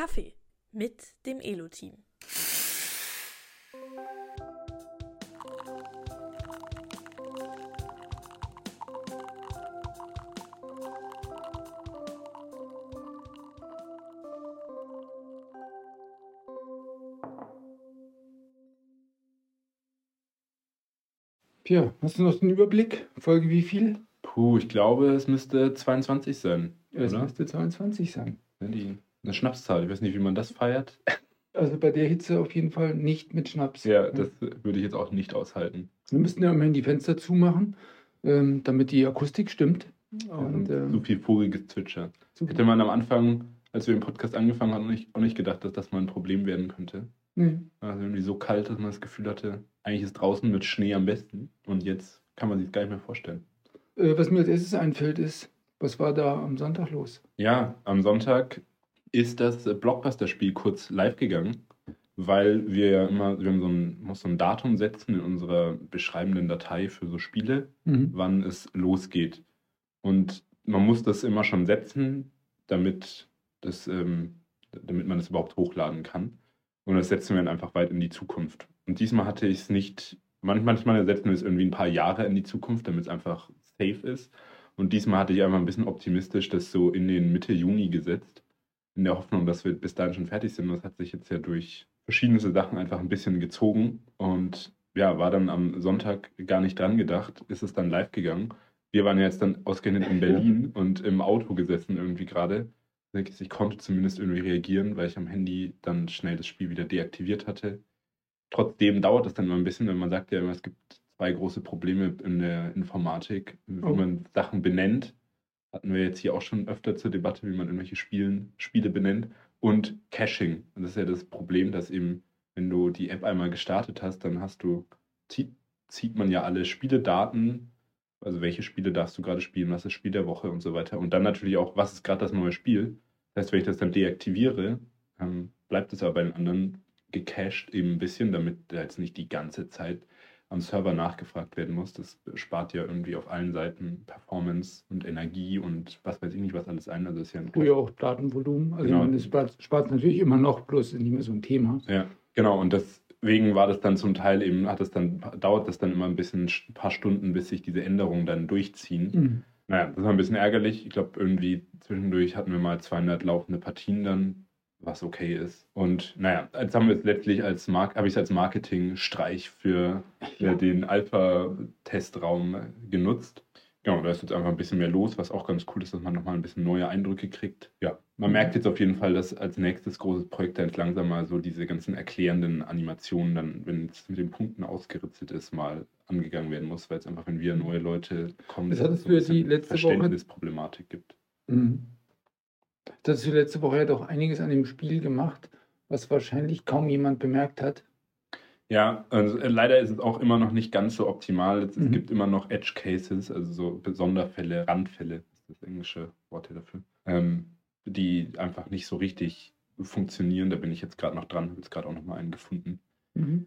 Kaffee mit dem Elo-Team. Pia, hast du noch den Überblick? Folge wie viel? Puh, ich glaube, es müsste 22 sein. Es oder? müsste 22 sein. Die, eine Schnapszahl. Ich weiß nicht, wie man das feiert. Also bei der Hitze auf jeden Fall nicht mit Schnaps. Ja, das würde ich jetzt auch nicht aushalten. Wir müssten ja immerhin die Fenster zumachen, ähm, damit die Akustik stimmt. Und, Ja, äh, so viel voriges Zwitscher. super. Hätte man am Anfang, als wir den Podcast angefangen haben, auch nicht, auch nicht gedacht, dass das mal ein Problem werden könnte. Nee. Also irgendwie so kalt, dass man das Gefühl hatte, eigentlich ist draußen mit Schnee am besten. Und jetzt kann man sich das gar nicht mehr vorstellen. Äh, was mir als erstes einfällt, ist, was war da am Sonntag los? Ja, am Sonntag ist das äh, Blockbuster-Spiel kurz live gegangen, weil wir ja immer, wir haben so ein, muss so ein Datum setzen in unserer beschreibenden Datei für so Spiele, Mhm. wann es losgeht. Und man muss das immer schon setzen, damit, das, ähm, damit man es überhaupt hochladen kann. Und das setzen wir dann einfach weit in die Zukunft. Und diesmal hatte ich es nicht, manch- manchmal setzen wir es irgendwie ein paar Jahre in die Zukunft, damit es einfach safe ist. Und diesmal hatte ich einfach ein bisschen optimistisch das so in den Mitte Juni gesetzt, in der Hoffnung, dass wir bis dahin schon fertig sind. Das hat sich jetzt ja durch verschiedene Sachen einfach ein bisschen gezogen und ja, war dann am Sonntag gar nicht dran gedacht, ist es dann live gegangen. Wir waren ja jetzt dann ausgerechnet in Berlin und im Auto gesessen irgendwie gerade. Ich konnte zumindest irgendwie reagieren, weil ich am Handy dann schnell das Spiel wieder deaktiviert hatte. Trotzdem dauert es dann immer ein bisschen, wenn man sagt ja immer, es gibt zwei große Probleme in der Informatik, wie Oh. man Sachen benennt. Hatten wir jetzt hier auch schon öfter zur Debatte, wie man irgendwelche Spielen, Spiele benennt. Und Caching. Und das ist ja das Problem, dass eben, wenn du die App einmal gestartet hast, dann hast du, zieht, man ja alle Spieledaten, also welche Spiele darfst du gerade spielen, was ist Spiel der Woche und so weiter. Und dann natürlich auch, was ist gerade das neue Spiel. Das heißt, wenn ich das dann deaktiviere, ähm, bleibt es aber bei den anderen gecached eben ein bisschen, damit da jetzt nicht die ganze Zeit am Server nachgefragt werden muss. Das spart ja irgendwie auf allen Seiten Performance und Energie und was weiß ich nicht, was alles ein. Also ist ja ein Früher auch Datenvolumen. Also Genau. das spart, natürlich immer noch, bloß nicht mehr so ein Thema. Ja, genau. Und deswegen war das dann zum Teil eben, hat es dann, dauert das dann immer ein bisschen, ein paar Stunden, bis sich diese Änderungen dann durchziehen. Mhm. Naja, das war ein bisschen ärgerlich. Ich glaube, irgendwie zwischendurch hatten wir mal 200 laufende Partien dann, was okay ist. Und naja, jetzt haben wir es letztlich als Mark habe ich es als Marketing-Streich für Ja. den Alpha-Testraum genutzt. Genau, da ist jetzt einfach ein bisschen mehr los, was auch ganz cool ist, dass man nochmal ein bisschen neue Eindrücke kriegt. Ja, man merkt jetzt auf jeden Fall, dass als nächstes großes Projekt dann langsam mal so diese ganzen erklärenden Animationen dann, wenn es mit den Punkten ausgeritzelt ist, mal angegangen werden muss, weil es einfach, wenn wir neue Leute kommen, es ein bisschen die letzte Woche- Verständnisproblematik gibt. Mhm. Du letzte Woche ja doch einiges an dem Spiel gemacht, was wahrscheinlich kaum jemand bemerkt hat. Ja, also äh, leider ist es auch immer noch nicht ganz so optimal. Es, es Mhm. gibt immer noch Edge Cases, also so Sonderfälle, Randfälle, ist das englische Wort hier dafür, ähm, die einfach nicht so richtig funktionieren. Da bin ich jetzt gerade noch dran, habe jetzt gerade auch noch mal einen gefunden. Mhm.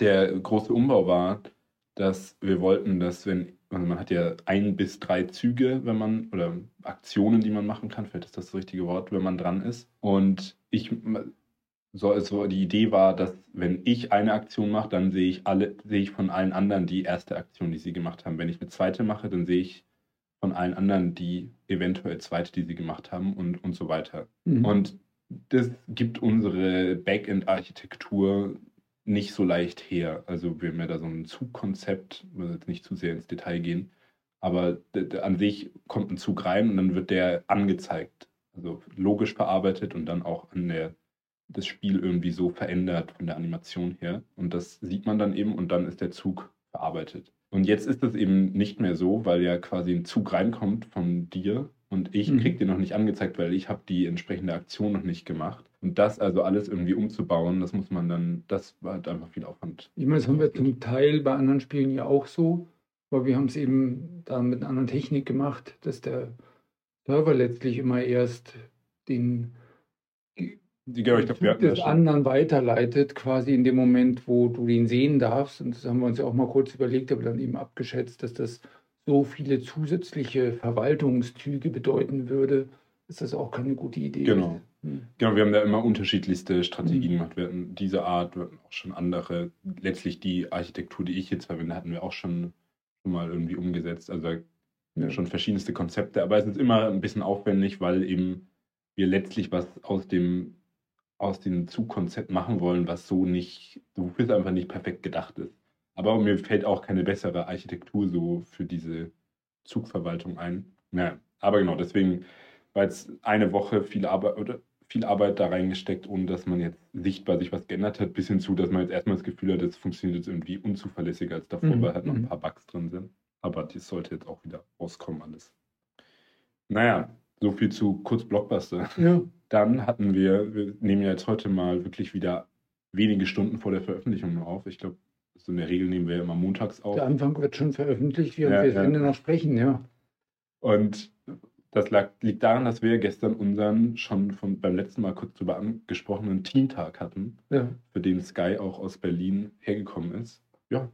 Der große Umbau war, dass wir wollten, dass wenn, also man hat ja ein bis drei Züge, wenn man, oder Aktionen, die man machen kann, vielleicht ist das das richtige Wort, wenn man dran ist. Und ich, so, also die Idee war, dass wenn ich eine Aktion mache, dann sehe ich alle, sehe ich von allen anderen die erste Aktion, die sie gemacht haben. Wenn ich eine zweite mache, dann sehe ich von allen anderen die eventuell zweite, die sie gemacht haben und, und so weiter. Mhm. Und das gibt unsere Backend-Architektur nicht so leicht her. Also wir haben ja da so ein Zugkonzept, wir jetzt nicht zu sehr ins Detail gehen, aber an sich kommt ein Zug rein und dann wird der angezeigt. Also logisch verarbeitet und dann auch an der das Spiel irgendwie so verändert von der Animation her. Und das sieht man dann eben und dann ist der Zug verarbeitet. Und jetzt ist es eben nicht mehr so, weil ja quasi ein Zug reinkommt von dir und ich Mhm. krieg den noch nicht angezeigt, weil ich habe die entsprechende Aktion noch nicht gemacht. Und das also alles irgendwie umzubauen, das muss man dann, das war halt einfach viel Aufwand. Ich meine, das haben wir zum Teil bei anderen Spielen ja auch so, aber wir haben es eben da mit einer anderen Technik gemacht, dass der Server letztlich immer erst den genau, ich glaub, wir des anderen weiterleitet, quasi in dem Moment, wo du den sehen darfst. Und das haben wir uns ja auch mal kurz überlegt, aber dann eben abgeschätzt, dass das so viele zusätzliche Verwaltungszüge bedeuten würde, ist das auch keine gute Idee. Genau. Hm. Genau, wir haben da immer unterschiedlichste Strategien Mhm. gemacht. Wir hatten diese Art, wir hatten auch schon andere. Letztlich die Architektur, die ich jetzt verwende, hatten wir auch schon, schon mal irgendwie umgesetzt. Also Ja. schon verschiedenste Konzepte, aber es ist immer ein bisschen aufwendig, weil eben wir letztlich was aus dem aus dem Zugkonzept machen wollen, was so nicht, wofür es einfach nicht perfekt gedacht ist. Aber mir fällt auch keine bessere Architektur so für diese Zugverwaltung ein. Ja, aber genau, deswegen war jetzt eine Woche viel Arbeit oder viel Arbeit da reingesteckt, ohne dass man jetzt sichtbar sich was geändert hat, bis hin zu, dass man jetzt erstmal das Gefühl hat, es funktioniert jetzt irgendwie unzuverlässiger als davor, Mhm, weil halt noch ein mhm. paar Bugs drin sind. Aber das sollte jetzt auch wieder rauskommen alles. Naja, so viel zu kurz Blockbuster. Ja. Dann hatten wir, wir nehmen ja jetzt heute mal wirklich wieder wenige Stunden vor der Veröffentlichung nur auf. Ich glaube, so in der Regel nehmen wir immer montags auf. Der Anfang wird schon veröffentlicht, während Ja, wir das ja. Ende noch sprechen, ja. Und das lag, liegt daran, dass wir gestern unseren schon von, beim letzten Mal kurz drüber angesprochenen Teamtag hatten, ja. für den Sky auch aus Berlin hergekommen ist. Ja,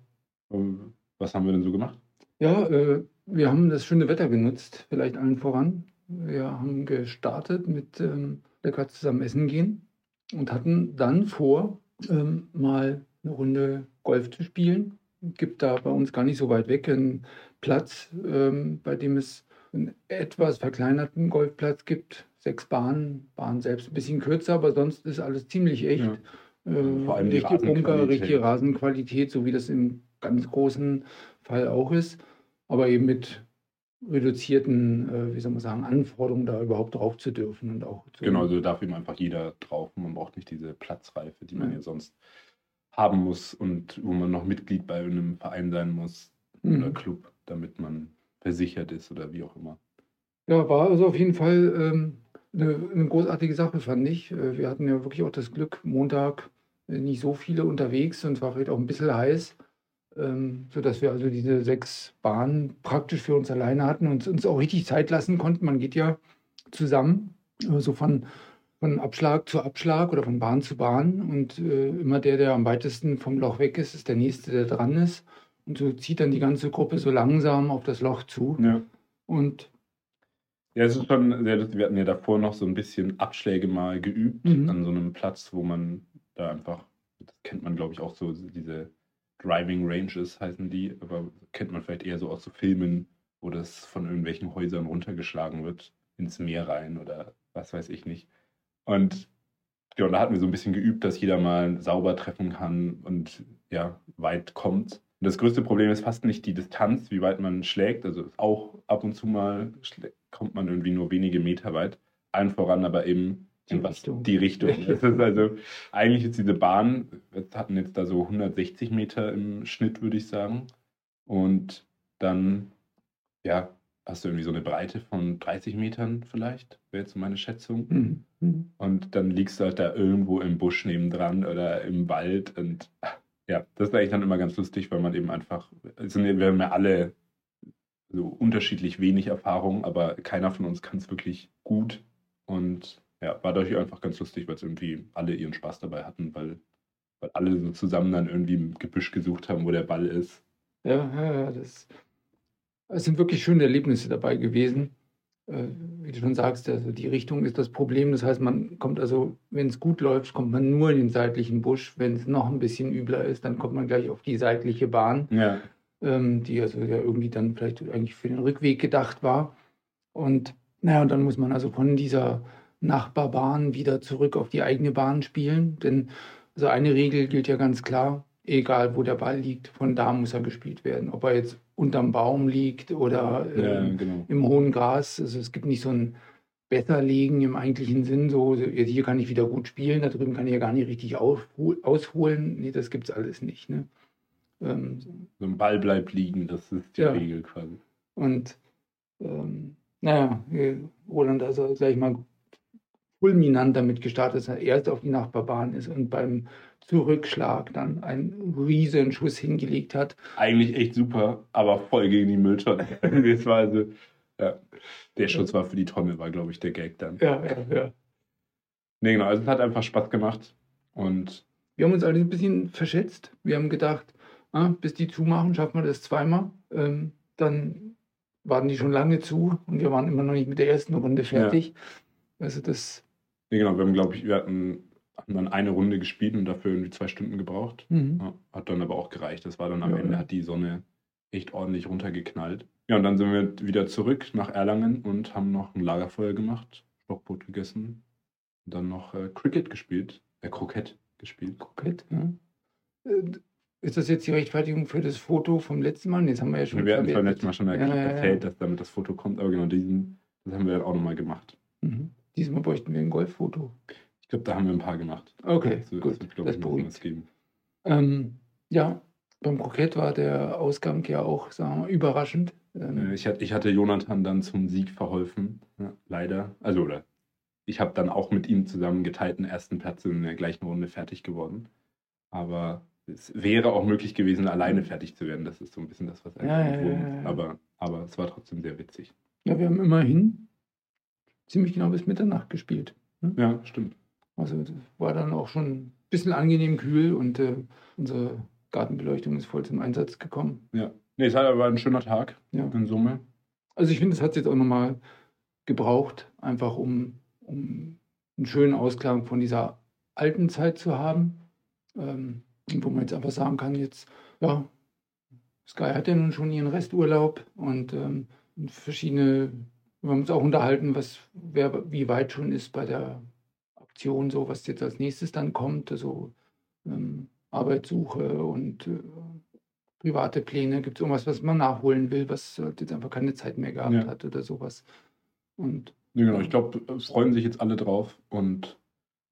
ähm, was haben wir denn so gemacht? Ja, äh, wir haben das schöne Wetter genutzt, vielleicht allen voran. Wir haben gestartet mit ähm, lecker zusammen essen gehen und hatten dann vor, ähm, mal eine Runde Golf zu spielen. Gibt da bei uns gar nicht so weit weg einen Platz, ähm, bei dem es einen etwas verkleinerten Golfplatz gibt. Sechs Bahnen, Bahn selbst ein bisschen kürzer, aber sonst ist alles ziemlich echt. Ja. Äh, Vor allem die richtige Bunker, richtige Rasenqualität, so wie das im ganz großen Fall auch ist, aber eben mit reduzierten, äh, wie soll man sagen, Anforderungen, da überhaupt drauf zu dürfen und auch zu, Genau, also darf eben einfach jeder drauf. Man braucht nicht diese Platzreife, die man Ja. ja sonst haben muss und wo man noch Mitglied bei einem Verein sein muss Mhm. oder Club, damit man versichert ist oder wie auch immer. Ja, war also auf jeden Fall ähm, eine, eine großartige Sache, fand ich. Äh, Wir hatten ja wirklich auch das Glück, Montag äh, nicht so viele unterwegs und es war vielleicht auch ein bisschen heiß, ähm, sodass wir also diese sechs Bahnen praktisch für uns alleine hatten und uns auch richtig Zeit lassen konnten. Man geht ja zusammen, so von, von Abschlag zu Abschlag oder von Bahn zu Bahn und äh, immer der, der am weitesten vom Loch weg ist, ist der Nächste, der dran ist. Und so zieht dann die ganze Gruppe so langsam auf das Loch zu. Ja. Und Ja, es ist schon sehr lustig. Wir hatten ja davor noch so ein bisschen Abschläge mal geübt Mhm. an so einem Platz, wo man da einfach, das kennt man glaube ich auch so, diese Driving Ranges heißen die, aber kennt man vielleicht eher so aus so Filmen, wo das von irgendwelchen Häusern runtergeschlagen wird ins Meer rein oder was weiß ich nicht. Und ja, und da hatten wir so ein bisschen geübt, dass jeder mal sauber treffen kann und ja, weit kommt. Und das größte Problem ist fast nicht die Distanz, wie weit man schlägt. Also auch ab und zu mal kommt man irgendwie nur wenige Meter weit. Allen voran aber eben Die was- Richtung. Die Richtung. Das ist also, eigentlich ist diese Bahn, wir hatten jetzt da so 160 Meter im Schnitt, würde ich sagen. Und dann, ja, hast du irgendwie so eine Breite von 30 Metern vielleicht, wäre jetzt so meine Schätzung. Mhm. Mhm. Und dann liegst du halt da irgendwo im Busch nebendran oder im Wald. Und ja, das ist eigentlich dann immer ganz lustig, weil man eben einfach, ja- wir haben ja alle so unterschiedlich wenig Erfahrung, aber keiner von uns kann es wirklich gut. Und ja, war dadurch einfach ganz lustig, weil es irgendwie alle ihren Spaß dabei hatten, weil, weil alle so zusammen dann irgendwie im Gebüsch gesucht haben, wo der Ball ist. Ja, ja, das, es sind wirklich schöne Erlebnisse dabei gewesen. Äh, wie du schon sagst, also die Richtung ist das Problem. Das heißt, man kommt also, wenn es gut läuft, kommt man nur in den seitlichen Busch. Wenn es noch ein bisschen übler ist, dann kommt man gleich auf die seitliche Bahn, Ja, ähm, die also ja irgendwie dann vielleicht eigentlich für den Rückweg gedacht war. Und naja, und dann muss man also von dieser Nachbarbahn wieder zurück auf die eigene Bahn spielen. Denn also eine Regel gilt ja ganz klar, egal wo der Ball liegt, von da muss er gespielt werden. Ob er jetzt unterm Baum liegt oder ja ähm, genau. im hohen Gras. Also es gibt nicht so ein Besserlegen im eigentlichen Sinn, so hier kann ich wieder gut spielen, da drüben kann ich ja gar nicht richtig ausholen. Nee, das gibt es alles nicht. Ne? Ähm, So ein Ball bleibt liegen, das ist die Ja. Regel quasi. Und ähm, naja, äh, Roland also gleich mal fulminant damit gestartet, dass er erst auf die Nachbarbahn ist und beim Zurückschlag dann einen riesen Schuss hingelegt hat. eigentlich echt super, aber voll gegen die Mülltonne. das war also, ja, der Schuss war für die Tonne, war glaube ich der Gag dann. Ja, ja, ja. Nee, genau, also es hat einfach Spaß gemacht und Wir haben uns allerdings ein bisschen verschätzt. Wir haben gedacht, ah, bis die zumachen, schaffen wir das zweimal. Ähm, dann waren die schon lange zu und wir waren immer noch nicht mit der ersten Runde fertig. Also das. Ja, genau, wir haben, glaube ich, wir hatten, hatten dann eine Runde gespielt und dafür irgendwie zwei Stunden gebraucht. Mhm. Ja, hat dann aber auch gereicht. Das war dann am Ja, Ende, ja. hat die Sonne echt ordentlich runtergeknallt. Ja, und dann sind wir wieder zurück nach Erlangen und haben noch ein Lagerfeuer gemacht, Stockbrot gegessen und dann noch äh, Cricket gespielt, äh, Kroket gespielt. Kokett, ja. Äh, Ist das jetzt die Rechtfertigung für das Foto vom letzten Mal? Das haben wir ja schon wir hatten verwertet. letztes Mal schon erzählt, dass damit das Foto kommt, aber genau diesen, das haben wir dann auch nochmal gemacht. Mhm. Diesmal bräuchten wir ein Golffoto. Ich glaube, da haben wir ein paar gemacht. Okay, So, gut. wird, glaub Das beruhigt. geben. Ähm, ja, beim Krokett war der Ausgang ja auch, sagen wir mal, überraschend. Ähm, Äh, Ich hatte, ich hatte Jonathan dann zum Sieg verholfen, ja, leider. Also, oder ich habe dann auch mit ihm zusammen geteilten ersten Platz in der gleichen Runde fertig geworden. Aber es wäre auch möglich gewesen, alleine fertig zu werden. Das ist so ein bisschen das, was Ja, eigentlich ja, wurmt. ja, ja. Aber, aber es war trotzdem sehr witzig. ja, wir haben immerhin ziemlich genau bis Mitternacht gespielt. Ja, stimmt. Also war dann auch schon ein bisschen angenehm kühl und äh, unsere Gartenbeleuchtung ist voll zum Einsatz gekommen. Ja. Nee, es war aber ein schöner Tag Ja. in Summe. Also ich finde, es hat jetzt auch nochmal gebraucht, einfach um, um einen schönen Ausklang von dieser alten Zeit zu haben. Ähm, wo man jetzt einfach sagen kann, jetzt, ja, Sky hat ja nun schon ihren Resturlaub und ähm, verschiedene, wir haben uns auch unterhalten, was wer wie weit schon ist bei der Aktion, so was jetzt als nächstes dann kommt, also ähm, Arbeitssuche und äh, private Pläne, gibt es irgendwas, was man nachholen will, was halt jetzt einfach keine Zeit mehr gehabt Ja. hat oder sowas. Und Ja, genau. Ich glaube, es freuen sich jetzt alle drauf und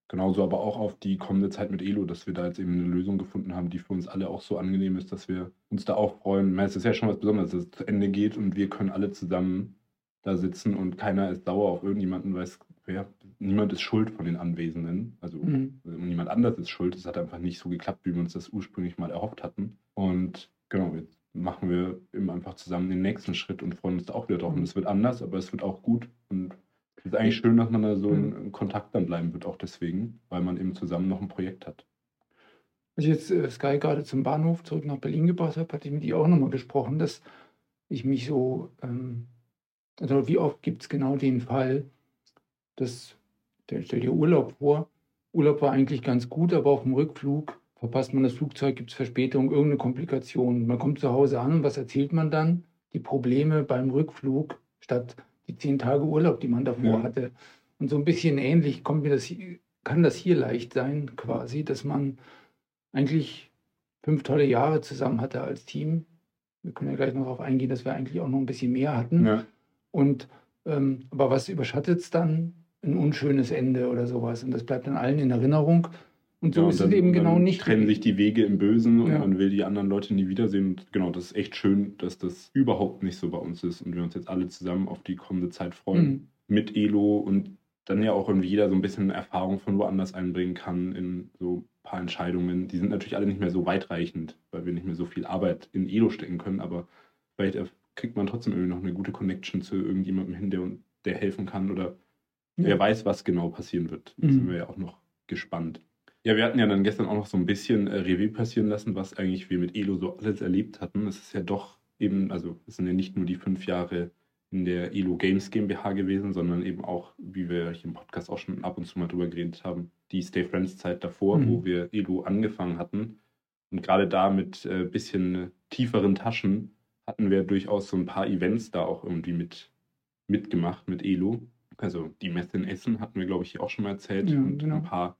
genauso aber auch auf die kommende Zeit mit Elo, dass wir da jetzt eben eine Lösung gefunden haben, die für uns alle auch so angenehm ist, dass wir uns da auch freuen. Ich meine, Es ist ja schon was Besonderes, dass es zu Ende geht und wir können alle zusammen da sitzen und keiner ist sauer auf irgendjemanden, weil es, ja, niemand ist schuld von den Anwesenden. Also mhm. also niemand anders ist schuld. Es hat einfach nicht so geklappt, wie wir uns das ursprünglich mal erhofft hatten. Und genau, jetzt machen wir eben einfach zusammen den nächsten Schritt und freuen uns da auch wieder drauf. Und es wird anders, aber es wird auch gut. Und es ist eigentlich schön, dass man da so in, in Kontakt dann bleiben wird, auch deswegen, weil man eben zusammen noch ein Projekt hat. Als ich jetzt äh, Sky gerade zum Bahnhof zurück nach Berlin gebracht habe, hatte ich mit ihr auch nochmal gesprochen, dass ich mich so, ähm, also wie oft gibt es genau den Fall, der, stell dir Urlaub vor, Urlaub war eigentlich ganz gut, aber auf dem Rückflug verpasst man das Flugzeug, gibt es Verspätung, irgendeine Komplikation. Man kommt zu Hause an und was erzählt man dann? Die Probleme beim Rückflug statt die zehn Tage Urlaub, die man davor Ja. hatte. Und so ein bisschen ähnlich kommt mir das, kann das hier leicht sein, quasi, dass man eigentlich fünf tolle Jahre zusammen hatte als Team. Wir können ja gleich noch darauf eingehen, dass wir eigentlich auch noch ein bisschen mehr hatten. Ja, Und ähm, aber was überschattet es dann? Ein unschönes Ende oder sowas. Und das bleibt dann allen in Erinnerung. Und so Ja, und ist dann- es eben genau dann nicht. trennen sich die Wege im Bösen und Ja. man will die anderen Leute nie wiedersehen. Und genau, das ist echt schön, dass das überhaupt nicht so bei uns ist und wir uns jetzt alle zusammen auf die kommende Zeit freuen. Mhm. mit Elo und dann ja auch irgendwie jeder so ein bisschen Erfahrung von woanders einbringen kann in so ein paar Entscheidungen. Die sind natürlich alle nicht mehr so weitreichend, weil wir nicht mehr so viel Arbeit in Elo stecken können, aber vielleicht kriegt man trotzdem irgendwie noch eine gute Connection zu irgendjemandem hin, der, der helfen kann oder Ja. wer weiß, was genau passieren wird. Da Mhm. sind wir ja auch noch gespannt. Ja, wir hatten ja dann gestern auch noch so ein bisschen äh, Revue passieren lassen, was eigentlich wir mit Elo so alles erlebt hatten. Es ist ja doch eben, also es sind ja nicht nur die fünf Jahre in der Elo Games GmbH gewesen, sondern eben auch, wie wir hier im Podcast auch schon ab und zu mal drüber geredet haben, die Stay Friends Zeit davor, Mhm. wo wir Elo angefangen hatten. Und gerade da mit äh, bisschen tieferen Taschen hatten wir durchaus so ein paar Events da auch irgendwie mit mitgemacht mit Elo. Also die Messe in Essen hatten wir, glaube ich, hier auch schon mal erzählt. Ja, und genau. ein paar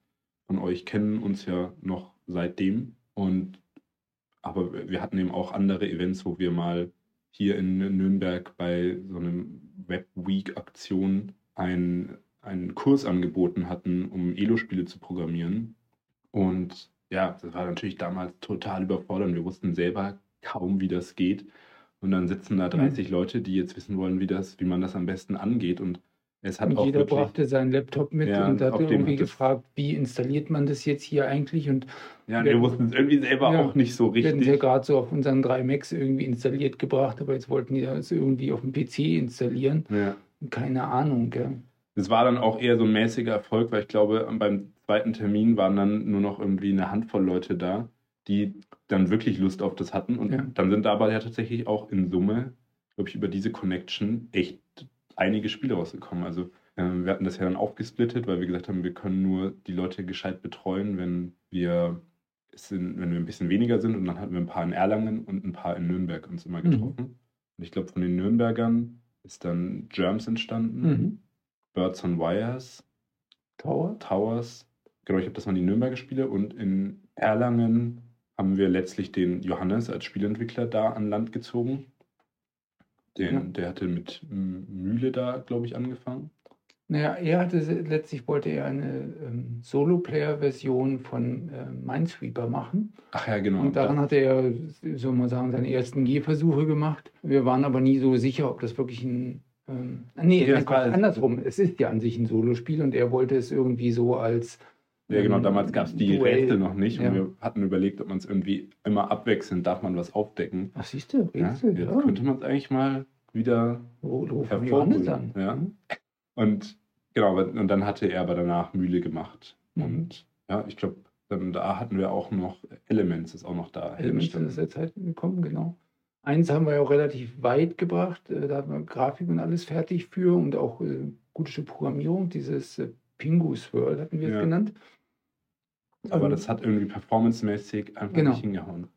von euch kennen uns ja noch seitdem. Und aber wir hatten eben auch andere Events, wo wir mal hier in Nürnberg bei so einem Web Week Aktion ein, einen Kurs angeboten hatten, um Elo-Spiele zu programmieren. Und ja, das war natürlich damals total überfordernd. Wir wussten selber kaum, wie das geht. Und dann sitzen da 30 Leute, die jetzt wissen wollen, wie, das, wie man das am besten angeht. Und es hat Und auch jeder wirklich, brachte seinen Laptop mit Ja, und hat irgendwie gefragt, wie installiert man das jetzt hier eigentlich? Und ja, wir- wir wussten es irgendwie selber Ja, auch nicht so wir hatten es ja richtig. gerade so auf unseren drei Macs irgendwie installiert gebracht, aber jetzt wollten die das irgendwie auf dem PC installieren. Ja. Keine Ahnung, gell? Es war dann auch eher so ein mäßiger Erfolg, weil ich glaube, beim zweiten Termin waren dann nur noch irgendwie eine Handvoll Leute da, die dann wirklich Lust auf das hatten. Und Ja. dann sind dabei ja tatsächlich auch in Summe glaube ich, über diese Connection echt einige Spiele rausgekommen. Also ähm, wir hatten das ja dann aufgesplittet, weil wir gesagt haben, wir können nur die Leute gescheit betreuen, wenn wir sind, wenn wir ein bisschen weniger sind. Und dann hatten wir ein paar in Erlangen und ein paar in Nürnberg uns immer Mhm. getroffen. Und ich glaube, von den Nürnbergern ist dann Germs entstanden, Mhm. Birds on Wires, Tower. Towers. Genau, ich glaube, das waren die Nürnberger Spiele. Und in Erlangen haben wir letztlich den Johannes als Spielentwickler da an Land gezogen. Den, Ja. Der hatte mit Mühle da, glaube ich, angefangen. Naja, er hatte letztlich wollte er eine ähm, Solo-Player-Version von äh, Minesweeper machen. Ach ja, genau. Und daran das, hat er, soll man sagen, seine ersten Gehversuche gemacht. Wir waren aber nie so sicher, ob das wirklich ein. Ähm, nee, Ja, andersrum. Es ist ja an sich ein Solospiel und er wollte es irgendwie so als. Ja, genau, ähm, damals gab es die Duell- Rätsel noch nicht. Ja. Und wir hatten überlegt, ob man es irgendwie immer abwechselnd, darf man was aufdecken. Ach, siehst du, Ja, Rätsel, jetzt ja. könnte man es eigentlich mal wieder wo von hervorholen. Ja. Und genau, und dann hatte er aber danach Mühle gemacht. Mhm. Und ja, ich glaube, dann da hatten wir auch noch Elements, ist auch noch da. Elements sind aus der Zeit gekommen, genau. Eins haben wir ja auch relativ weit gebracht. äh, Da hatten wir Grafik und alles fertig für und auch äh, gute Programmierung. Dieses äh, Pingus World hatten wir es Ja. genannt. Aber Ähm, das hat irgendwie performancemäßig einfach Genau. nicht hingehauen.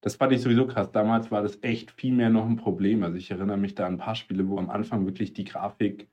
Das fand ich sowieso krass. Damals war das echt viel mehr noch ein Problem. Also ich erinnere mich da an ein paar Spiele, wo am Anfang wirklich die Grafik,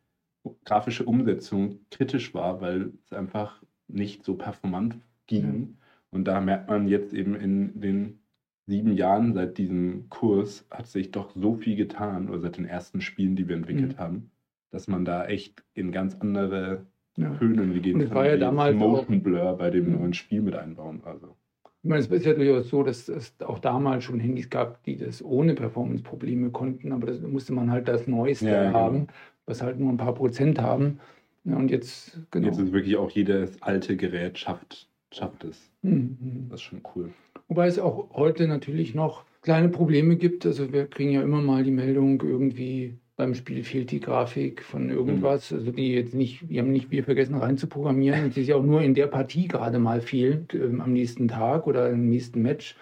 grafische Umsetzung kritisch war, weil es einfach nicht so performant ging. Und da merkt man jetzt eben in den sieben Jahren seit diesem Kurs hat sich doch so viel getan, oder seit den ersten Spielen, die wir entwickelt Mhm. haben, dass man da echt in ganz andere ja. Und es kann. war ja wie damals Motion Blur bei dem neuen Spiel mit einbauen. Also. Ich meine, es ist ja durchaus so, dass es auch damals schon Handys gab, die das ohne Performance-Probleme konnten, aber das musste man halt das Neueste Ja, genau. haben, was halt nur ein paar Prozent haben. Ja, und jetzt, genau. Jetzt ist wirklich auch jedes alte Gerät schafft, schafft es. Mhm. Das ist schon cool. Wobei es auch heute natürlich noch kleine Probleme gibt. Also wir kriegen ja immer mal die Meldung, irgendwie beim Spiel fehlt die Grafik von irgendwas. Also die jetzt nicht, die haben nicht wir vergessen reinzuprogrammieren sie ist ja auch nur in der Partie gerade mal fehlt, ähm, am nächsten Tag oder im nächsten Match.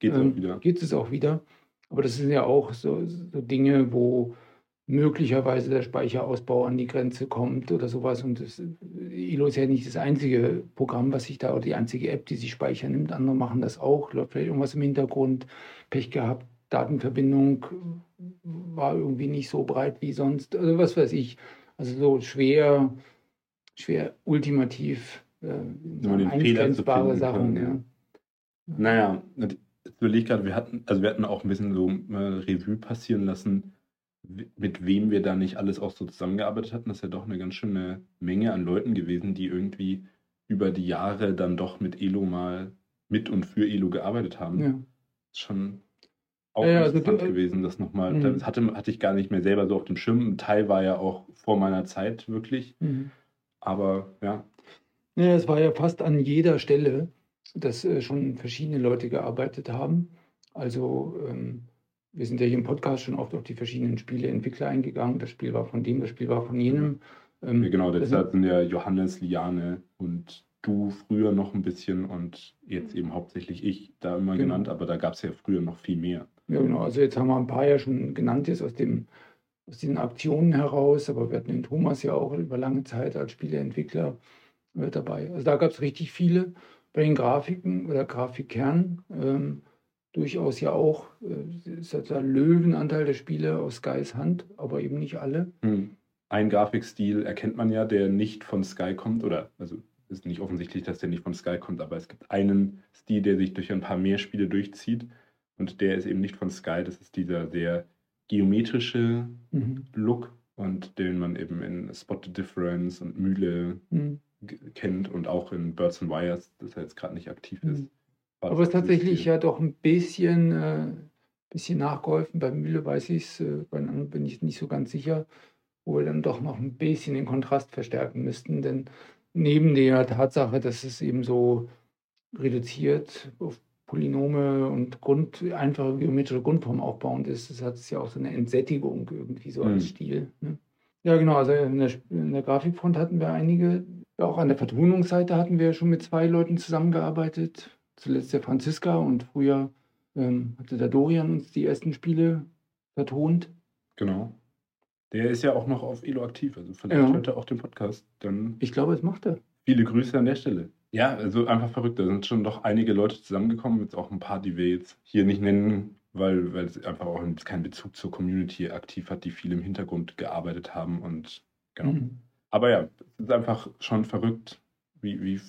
Geht ähm, auch wieder. Geht es auch wieder. Aber das sind ja auch so, so Dinge, wo möglicherweise der Speicherausbau an die Grenze kommt oder sowas. Und das, Elo ist ja nicht das einzige Programm, was sich da, oder die einzige App, die sich Speicher nimmt. Andere machen das auch. Läuft vielleicht irgendwas im Hintergrund. Pech gehabt. Datenverbindung war irgendwie nicht so breit wie sonst. Also was weiß ich. Also so schwer, schwer ultimativ äh, Nur den eingrenzbare Sachen. können, ja. Naja, jetzt überlege ich gerade, wir hatten, also wir hatten auch ein bisschen so äh, Revue passieren lassen, mit wem wir da nicht alles auch so zusammengearbeitet hatten. Das ist ja doch eine ganz schöne Menge an Leuten gewesen, die irgendwie über die Jahre dann doch mit Elo mal mit und für Elo gearbeitet haben. Ja. schon auch Ja, also interessant du- gewesen, das nochmal. Mhm. Das hatte, hatte ich gar nicht mehr selber so auf dem Schirm. Ein Teil war ja auch vor meiner Zeit wirklich. Mhm. Aber ja, Ja, es war ja fast an jeder Stelle, dass äh, schon verschiedene Leute gearbeitet haben. Also ähm, wir sind ja hier im Podcast schon oft auf die verschiedenen Spieleentwickler eingegangen. Das Spiel war von dem, das Spiel war von jenem. Ähm, ja genau, das deshalb sind ja Johannes, Liane und du früher noch ein bisschen und jetzt eben hauptsächlich ich da immer Genau. genannt, aber da gab es ja früher noch viel mehr. Ja, genau. Also jetzt haben wir ein paar ja schon genannt jetzt aus, dem, aus diesen Aktionen heraus, aber wir hatten den Thomas ja auch über lange Zeit als Spieleentwickler äh, dabei. Also da gab es richtig viele. Bei den Grafiken oder Grafikkernen ähm, durchaus ja auch, äh, ist der Löwenanteil der Spiele aus Skys Hand, aber eben nicht alle. Hm. Ein Grafikstil erkennt man ja, der nicht von Sky kommt, oder also ist nicht offensichtlich, dass der nicht von Sky kommt, aber es gibt einen Stil, der sich durch ein paar mehr Spiele durchzieht und der ist eben nicht von Sky, das ist dieser sehr geometrische Mhm. Look und den man eben in Spot the Difference und Mühle Mhm. kennt und auch in Birds and Wires, das jetzt gerade nicht aktiv ist. Mhm. Aber es ist tatsächlich ja doch ein bisschen, äh, bisschen nachgeholfen. Bei Mühle weiß ich es, äh, bei anderen bin ich nicht so ganz sicher, wo wir dann doch noch ein bisschen den Kontrast verstärken müssten. Denn neben der Tatsache, dass es eben so reduziert auf Polynome und Grund, einfache geometrische Grundformen aufbauend ist, das hat es ja auch so eine Entsättigung irgendwie so als Mhm. Stil. Ne? Ja, genau, also in der, in der Grafikfront hatten wir einige. Auch an der Vertonungsseite hatten wir schon mit zwei Leuten zusammengearbeitet. Zuletzt der Franziska und früher ähm, hatte der Dorian uns die ersten Spiele vertont. Genau. Der ist ja auch noch auf Elo aktiv, also vielleicht Ja. hört er auch den Podcast. Dann Ich glaube, es macht er. viele Grüße an der Stelle. Ja, also einfach verrückt. Da sind schon doch einige Leute zusammengekommen, jetzt auch ein paar, die wir jetzt hier nicht nennen, weil, weil es einfach auch keinen Bezug zur Community aktiv hat, die viel im Hintergrund gearbeitet haben und genau. Mhm. Aber ja, es ist einfach schon verrückt, wie, wie,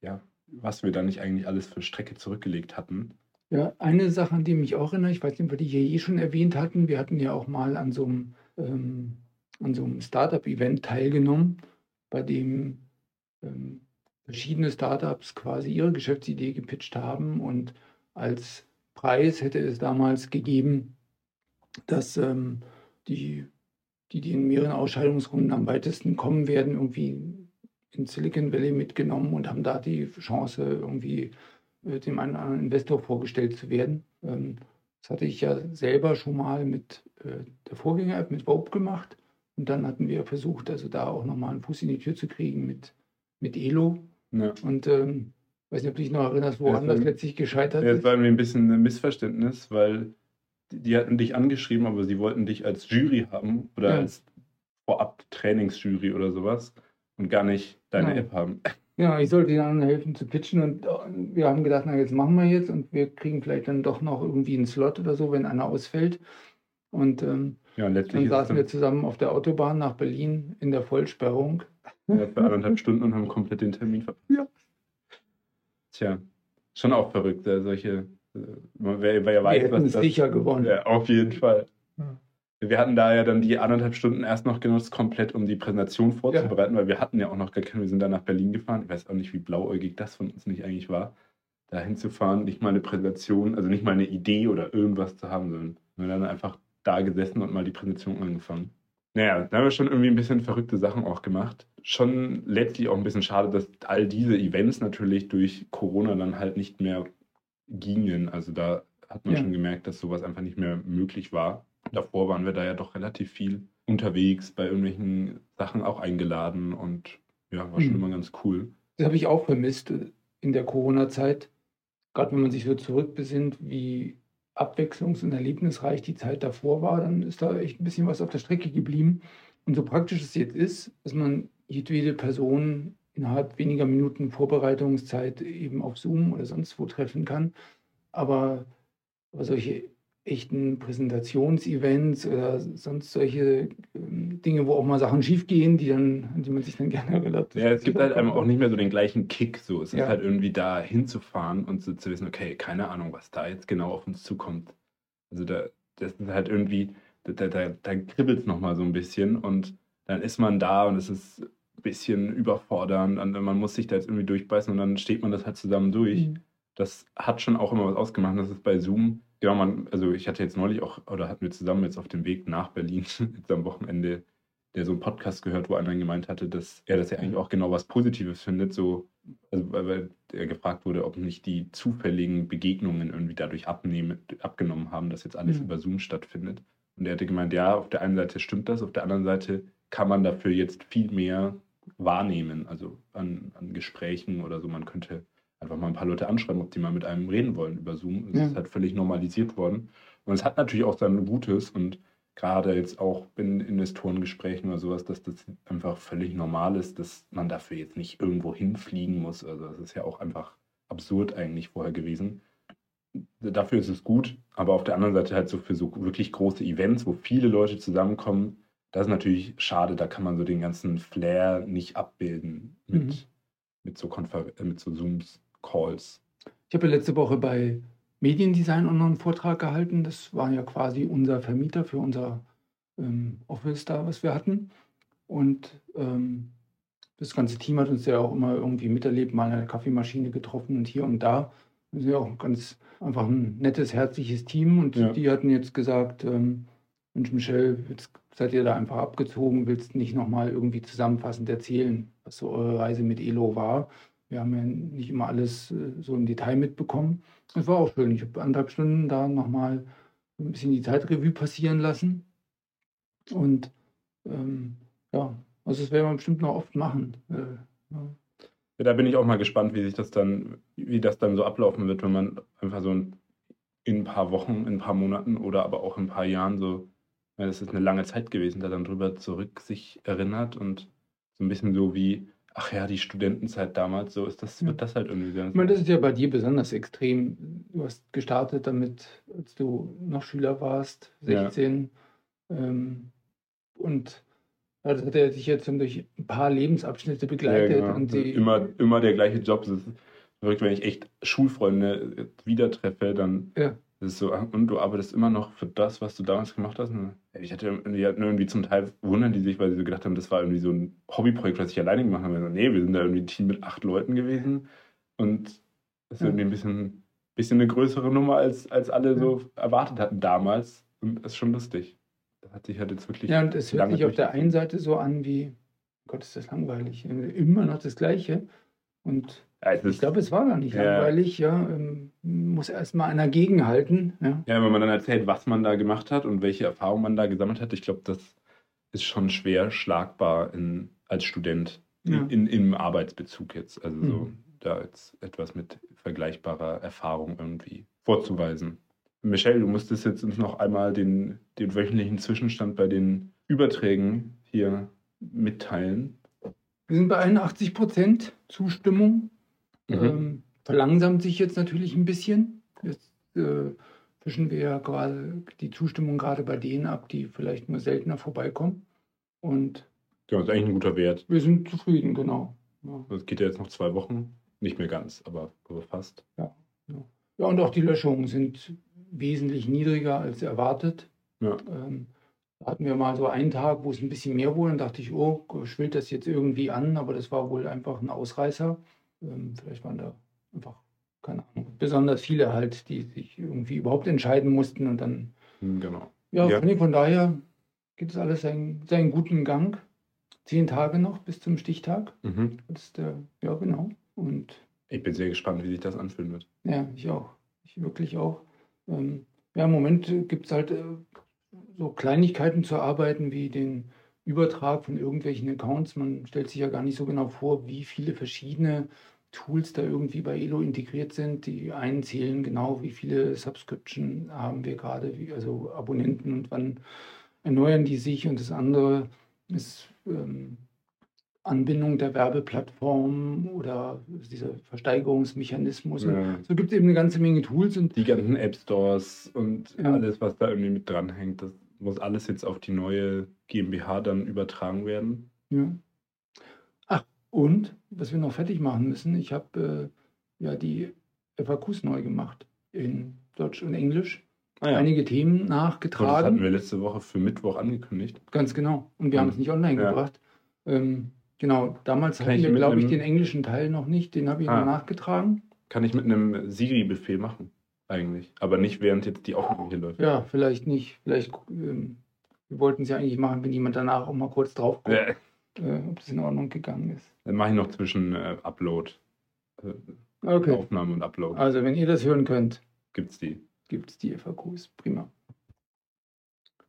ja, was wir da nicht eigentlich alles für Strecke zurückgelegt hatten. Ja, eine Sache, an die mich auch erinnere, ich weiß nicht, ob wir die hier eh schon erwähnt hatten, wir hatten ja auch mal an so einem, ähm, an so einem Startup-Event teilgenommen, bei dem ähm, verschiedene Startups quasi ihre Geschäftsidee gepitcht haben und als Preis hätte es damals gegeben, dass ähm, die, die, die in mehreren Ausscheidungsrunden am weitesten kommen werden, irgendwie in Silicon Valley mitgenommen und haben da die Chance, irgendwie äh, dem einen oder anderen Investor vorgestellt zu werden. Ähm, das hatte ich ja selber schon mal mit äh, der Vorgänger-App, mit Vogue gemacht. Und dann hatten wir versucht, also da auch nochmal einen Fuß in die Tür zu kriegen mit, mit Elo. Ja. Und ähm, weiß nicht, ob du dich noch erinnerst, Ja, woran das das war- letztlich gescheitert Ja, ist. es war irgendwie ein bisschen ein Missverständnis, weil die, die hatten dich angeschrieben, aber sie wollten dich als Jury haben oder Ja. als Vorab-Trainingsjury oder sowas und gar nicht deine. App haben. Ja, ich sollte den anderen helfen zu pitchen und äh, wir haben gedacht, na jetzt machen wir jetzt und wir kriegen vielleicht dann doch noch irgendwie einen Slot oder so, wenn einer ausfällt. Und ähm, Ja, und letztlich dann saßen wir zusammen auf der Autobahn nach Berlin in der Vollsperrung. Ja, für anderthalb Stunden und haben komplett den Termin verpasst. Ja. Tja, schon auch verrückt, äh, solche, äh, wer, wer Wir weiß, hätten was das sicher gewonnen. Ja, auf jeden Fall. Ja. Wir hatten da ja dann die anderthalb Stunden erst noch genutzt, komplett um die Präsentation vorzubereiten, weil wir hatten ja auch noch gar keine, wir sind dann nach Berlin gefahren. Ich weiß auch nicht, wie blauäugig das von uns nicht eigentlich war, da hinzufahren, nicht mal eine Präsentation, also nicht mal eine Idee oder irgendwas zu haben, sondern wir haben dann einfach da gesessen und mal die Präsentation angefangen. Naja, da haben wir schon irgendwie ein bisschen verrückte Sachen auch gemacht. Schon letztlich auch ein bisschen schade, dass all diese Events natürlich durch Corona dann halt nicht mehr gingen. Also da hat man Ja. schon gemerkt, dass sowas einfach nicht mehr möglich war. Davor waren wir da ja doch relativ viel unterwegs, bei irgendwelchen Sachen auch eingeladen und ja, war schon Mhm. immer ganz cool. Das habe ich auch vermisst äh, in der Corona-Zeit. Gerade wenn man sich so zurückbesinnt, wie abwechslungs- und erlebnisreich die Zeit davor war, dann ist da echt ein bisschen was auf der Strecke geblieben. Und so praktisch es jetzt ist, dass man jedwede Person innerhalb weniger Minuten Vorbereitungszeit eben auf Zoom oder sonst wo treffen kann. Aber, aber solche echten Präsentationsevents oder sonst solche ähm, Dinge, wo auch mal Sachen schiefgehen, die dann, an die man sich dann gerne erinnert. Ja, es gibt halt einem auch nicht mehr so den gleichen Kick. So. Es Ja. ist halt irgendwie da hinzufahren und so zu wissen, okay, keine Ahnung, was da jetzt genau auf uns zukommt. Also da, das ist halt irgendwie, da, da, da, da kribbelt es nochmal so ein bisschen und dann ist man da und es ist ein bisschen überfordernd und man muss sich da jetzt irgendwie durchbeißen und dann steht man das halt zusammen durch. Mhm. Das hat schon auch immer was ausgemacht. Das ist bei Zoom, genau, man, also ich hatte jetzt neulich auch, oder hatten wir zusammen jetzt auf dem Weg nach Berlin, jetzt am Wochenende, der so einen Podcast gehört, wo einer gemeint hatte, dass er das ja eigentlich auch genau was Positives findet, so, also weil, weil er gefragt wurde, ob nicht die zufälligen Begegnungen irgendwie dadurch abnehmen, abgenommen haben, dass jetzt alles Mhm. über Zoom stattfindet. Und er hatte gemeint, ja, auf der einen Seite stimmt das, auf der anderen Seite kann man dafür jetzt viel mehr wahrnehmen, also an, an Gesprächen oder so. Man könnte einfach mal ein paar Leute anschreiben, ob die mal mit einem reden wollen über Zoom. Es Ja. ist halt völlig normalisiert worden. Und es hat natürlich auch sein Gutes und gerade jetzt auch in Investorengesprächen oder sowas, dass das einfach völlig normal ist, dass man dafür jetzt nicht irgendwo hinfliegen muss. Also das ist ja auch einfach absurd eigentlich vorher gewesen. Dafür ist es gut, aber auf der anderen Seite halt so für so wirklich große Events, wo viele Leute zusammenkommen, das ist natürlich schade, da kann man so den ganzen Flair nicht abbilden mit, Mhm. mit so Konfer mit so Zooms, Calls. Ich habe ja letzte Woche bei Mediendesign auch noch einen Vortrag gehalten. Das war ja quasi unser Vermieter für unser ähm, Office da, was wir hatten. Und ähm, das ganze Team hat uns ja auch immer irgendwie miterlebt, mal der Kaffeemaschine getroffen und hier und da. Wir sind ja auch ganz einfach ein nettes, herzliches Team. Und Ja. die hatten jetzt gesagt, ähm, Mensch, Michelle, jetzt seid ihr da einfach abgezogen, willst nicht nochmal irgendwie zusammenfassend erzählen, was so eure Reise mit Elo war. Wir haben ja nicht immer alles äh, so im Detail mitbekommen. Es war auch schön. Ich habe anderthalb Stunden da nochmal ein bisschen die Zeitrevue passieren lassen. Und ähm, ja, also das werden wir bestimmt noch oft machen. Äh, ja. Ja, da bin ich auch mal gespannt, wie sich das dann, wie das dann so ablaufen wird, wenn man einfach so in, in ein paar Wochen, in ein paar Monaten oder aber auch in ein paar Jahren so Weil das ist eine lange Zeit gewesen, da dann drüber zurück sich erinnert und so ein bisschen so wie, ach ja, die Studentenzeit damals, so ist das, Ja. wird das halt irgendwie sein. Ich meine, das ist ja bei dir besonders extrem. Du hast gestartet damit, als du noch Schüler warst, Ja. 16. Ähm, und ja, das hat er sich jetzt durch ein paar Lebensabschnitte begleitet. Ja, genau. immer, immer der gleiche Job. Das ist verrückt, wenn ich echt Schulfreunde wieder treffe, dann Ja. Ist es so, ah, und du arbeitest immer noch für das, was du damals gemacht hast. Und ich hatte irgendwie, hatten irgendwie zum Teil wundern die sich, weil sie so gedacht haben, das war irgendwie so ein Hobbyprojekt, was ich alleine gemacht habe. So, nee, wir sind da irgendwie ein Team mit acht Leuten gewesen und das ist irgendwie ein bisschen, bisschen eine größere Nummer, als, als alle so erwartet hatten damals. Und das ist schon lustig. Das hat sich halt jetzt wirklich. ja, und es hört sich auf der einen Seite so an wie, Gott, ist das langweilig. Immer noch das Gleiche. Und Es ich glaube, es war gar nicht Ja. langweilig. Ja, ähm, muss erstmal einer gegenhalten. Ja. Ja, wenn man dann erzählt, was man da gemacht hat und welche Erfahrungen man da gesammelt hat, ich glaube, das ist schon schwer schlagbar in, als Student Ja. in, im Arbeitsbezug jetzt. Also so Mhm. da jetzt etwas mit vergleichbarer Erfahrung irgendwie vorzuweisen. Michelle, du musstest jetzt uns noch einmal den, den wöchentlichen Zwischenstand bei den Überträgen hier mitteilen. Wir sind bei 81 Prozent Zustimmung. Mhm. Ähm, verlangsamt sich jetzt natürlich ein bisschen. Jetzt äh, fischen wir ja gerade die Zustimmung gerade bei denen ab, die vielleicht nur seltener vorbeikommen. Und Ja, das ist eigentlich ein guter Wert. wir sind zufrieden, genau. Ja, Das geht ja jetzt noch zwei Wochen. Nicht mehr ganz, aber, aber fast. ja und auch die Löschungen sind wesentlich niedriger als erwartet. Ja. Ähm, da hatten wir mal so einen Tag, wo es ein bisschen mehr wurde. Dann dachte ich, oh, schwillt das jetzt irgendwie an, aber das war wohl einfach ein Ausreißer. Ähm, vielleicht waren da einfach, keine Ahnung, besonders viele halt, die sich irgendwie überhaupt entscheiden mussten und dann, Hm, Genau. ja, Ja. Von, von daher geht es alles seinen, seinen guten Gang. Zehn Tage noch bis zum Stichtag. Mhm. Das ist der, ja, genau. Und Ich bin sehr gespannt, wie sich das anfühlen wird. ja, ich auch. Ich wirklich auch. Ähm, ja, im Moment gibt es halt äh, so Kleinigkeiten zu arbeiten wie den Übertrag von irgendwelchen Accounts. Man stellt sich ja gar nicht so genau vor, wie viele verschiedene Tools da irgendwie bei Elo integriert sind. Die einen zählen genau, wie viele Subscription haben wir gerade, wie, also Abonnenten und wann erneuern die sich. Und das andere ist ähm, Anbindung der Werbeplattform oder dieser Versteigerungsmechanismus. Ja. So gibt es eben eine ganze Menge Tools und Die ganzen App Stores und Ja. alles, was da irgendwie mit dranhängt, das muss alles jetzt auf die neue GmbH dann übertragen werden. ja. Und was wir noch fertig machen müssen, ich habe äh, ja die FAQs neu gemacht in Deutsch und Englisch. Ah, Einige Themen Und das hatten nachgetragen. wir letzte Woche für Mittwoch angekündigt. Ganz genau. Und wir haben es nicht online Ja. gebracht. Ähm, genau, damals Kann hatten ich wir, glaube ich, den englischen Teil noch nicht. Den habe ich Ah. noch nachgetragen. Kann ich mit einem Siri-Befehl machen, eigentlich. Aber nicht während jetzt die Aufnahme hier läuft. Ja, vielleicht nicht. Vielleicht, ähm, wir wollten es ja eigentlich machen, wenn jemand danach auch mal kurz drauf guckt, Ja. Äh, ob das in Ordnung gegangen ist. Dann mache ich noch zwischen äh, Upload, äh, Okay. Aufnahme und Upload. Also, wenn ihr das hören könnt, Gibt's die. gibt es die FAQs. Prima.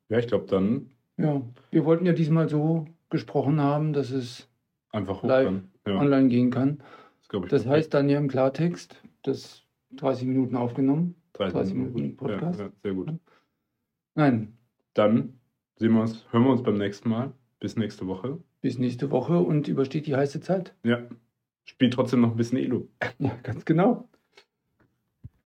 Ja, ich glaube dann Ja, wir wollten ja diesmal so gesprochen haben, dass es einfach Live. Ja, online gehen kann. das ich. Das heißt dann ja im Klartext, das 30 Minuten aufgenommen. 30 Minuten Podcast. Ja, ja, sehr gut. Nein, Dann sehen wir uns, hören wir uns beim nächsten Mal. Bis nächste Woche. Bis nächste Woche und übersteht die heiße Zeit. Ja. Spielt trotzdem noch ein bisschen Elo. Ja, ganz genau.